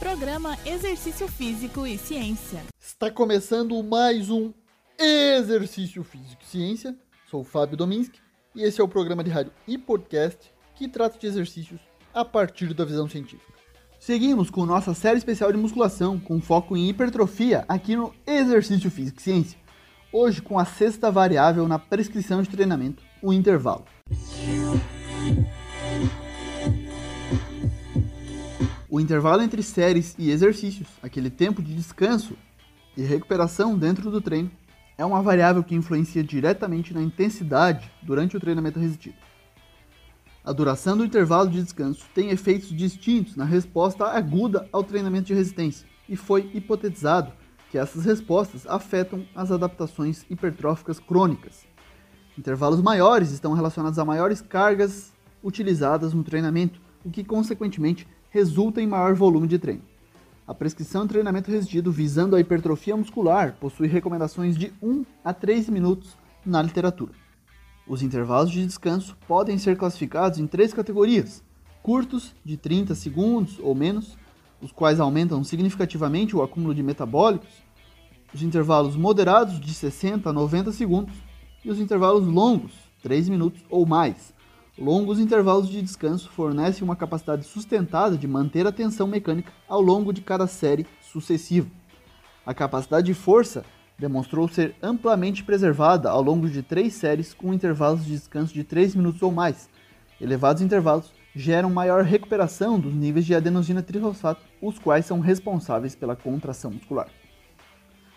Programa Exercício Físico e Ciência. Está começando mais um Exercício Físico e Ciência. Sou o Fábio Dominski e esse é o programa de rádio e podcast que trata de exercícios a partir da visão científica. Seguimos com nossa série especial de musculação com foco em hipertrofia aqui no Exercício Físico e Ciência. Hoje com a sexta variável na prescrição de treinamento, o intervalo. O intervalo entre séries e exercícios, aquele tempo de descanso e recuperação dentro do treino, é uma variável que influencia diretamente na intensidade durante o treinamento resistido. A duração do intervalo de descanso tem efeitos distintos na resposta aguda ao treinamento de resistência, e foi hipotetizado que essas respostas afetam as adaptações hipertróficas crônicas. Intervalos maiores estão relacionados a maiores cargas utilizadas no treinamento, o que consequentemente resulta em maior volume de treino. A prescrição de treinamento resistido visando a hipertrofia muscular possui recomendações de 1 a 3 minutos na literatura. Os intervalos de descanso podem ser classificados em três categorias: curtos, de 30 segundos ou menos, os quais aumentam significativamente o acúmulo de metabólicos, os intervalos moderados, de 60 a 90 segundos, e os intervalos longos, 3 minutos ou mais, Longos intervalos de descanso fornecem uma capacidade sustentada de manter a tensão mecânica ao longo de cada série sucessiva. A capacidade de força demonstrou ser amplamente preservada ao longo de três séries com intervalos de descanso de 3 minutos ou mais. Elevados intervalos geram maior recuperação dos níveis de adenosina trifosfato, os quais são responsáveis pela contração muscular.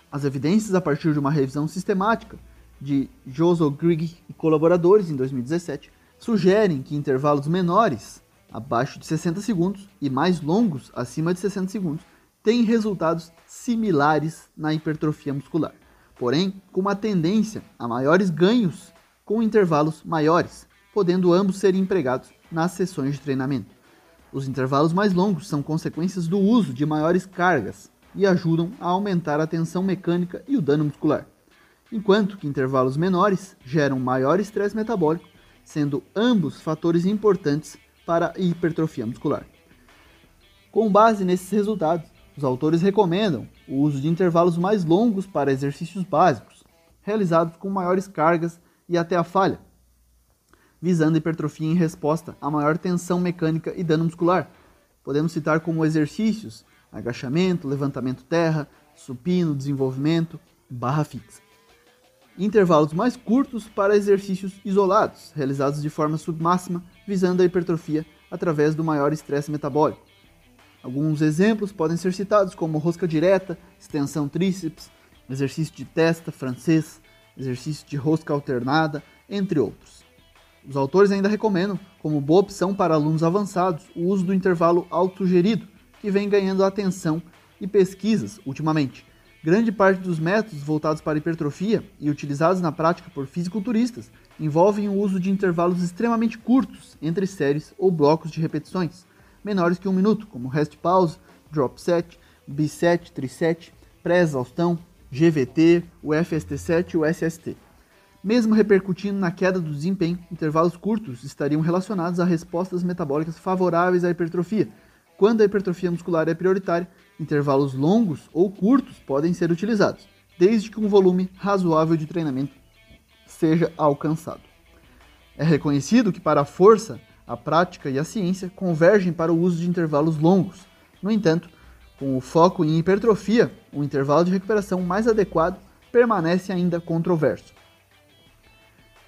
As evidências a partir de uma revisão sistemática de Joso Grigg e colaboradores em 2017 sugerem que intervalos menores, abaixo de 60 segundos, e mais longos, acima de 60 segundos, têm resultados similares na hipertrofia muscular, porém com uma tendência a maiores ganhos com intervalos maiores, podendo ambos ser empregados nas sessões de treinamento. Os intervalos mais longos são consequências do uso de maiores cargas e ajudam a aumentar a tensão mecânica e o dano muscular, enquanto que intervalos menores geram maior estresse metabólico sendo ambos fatores importantes para a hipertrofia muscular. Com base nesses resultados, os autores recomendam o uso de intervalos mais longos para exercícios básicos, realizados com maiores cargas e até a falha, visando hipertrofia em resposta a maior tensão mecânica e dano muscular. Podemos citar como exercícios agachamento, levantamento terra, supino, desenvolvimento, barra fixa intervalos mais curtos para exercícios isolados, realizados de forma submáxima, visando a hipertrofia através do maior estresse metabólico. Alguns exemplos podem ser citados como rosca direta, extensão tríceps, exercício de testa francês, exercício de rosca alternada, entre outros. Os autores ainda recomendam, como boa opção para alunos avançados, o uso do intervalo autogerido, que vem ganhando atenção e pesquisas ultimamente, Grande parte dos métodos voltados para hipertrofia e utilizados na prática por fisiculturistas envolvem o uso de intervalos extremamente curtos entre séries ou blocos de repetições, menores que um minuto, como rest pause, drop set, biset, triset, pré-exaustão, GVT, o FST7 e o SST. Mesmo repercutindo na queda do desempenho, intervalos curtos estariam relacionados a respostas metabólicas favoráveis à hipertrofia, quando a hipertrofia muscular é prioritária Intervalos longos ou curtos podem ser utilizados, desde que um volume razoável de treinamento seja alcançado. É reconhecido que para a força, a prática e a ciência convergem para o uso de intervalos longos. No entanto, com o foco em hipertrofia, o intervalo de recuperação mais adequado permanece ainda controverso.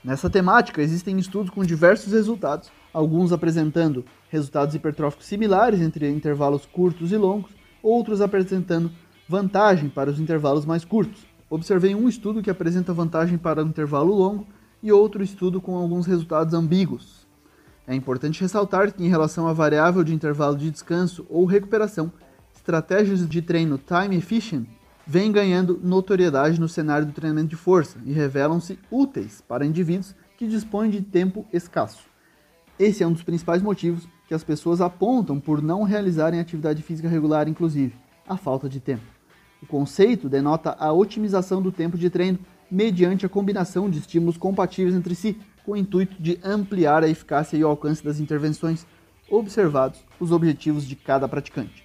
Nessa temática, existem estudos com diversos resultados, alguns apresentando resultados hipertróficos similares entre intervalos curtos e longos, outros apresentando vantagem para os intervalos mais curtos. Observei um estudo que apresenta vantagem para o intervalo longo e outro estudo com alguns resultados ambíguos. É importante ressaltar que, em relação à variável de intervalo de descanso ou recuperação, estratégias de treino time efficient vêm ganhando notoriedade no cenário do treinamento de força e revelam-se úteis para indivíduos que dispõem de tempo escasso. Esse é um dos principais motivos que as pessoas apontam por não realizarem atividade física regular, inclusive, a falta de tempo. O conceito denota a otimização do tempo de treino mediante a combinação de estímulos compatíveis entre si, com o intuito de ampliar a eficácia e o alcance das intervenções, observados os objetivos de cada praticante.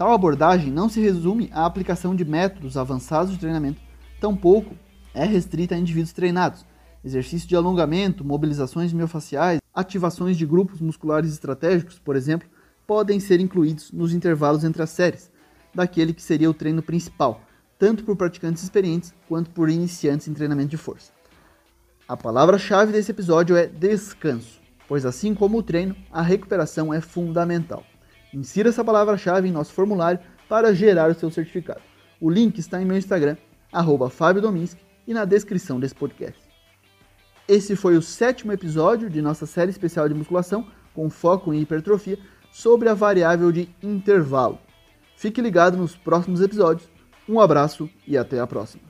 Tal abordagem não se resume à aplicação de métodos avançados de treinamento, tampouco é restrita a indivíduos treinados. Exercício de alongamento, mobilizações miofaciais, ativações de grupos musculares estratégicos, por exemplo, podem ser incluídos nos intervalos entre as séries, daquele que seria o treino principal, tanto por praticantes experientes quanto por iniciantes em treinamento de força. A palavra-chave desse episódio é descanso, pois assim como o treino, a recuperação é fundamental. Insira essa palavra-chave em nosso formulário para gerar o seu certificado. O link está em meu Instagram, arroba e na descrição desse podcast. Esse foi o sétimo episódio de nossa série especial de musculação, com foco em hipertrofia, sobre a variável de intervalo. Fique ligado nos próximos episódios. Um abraço e até a próxima.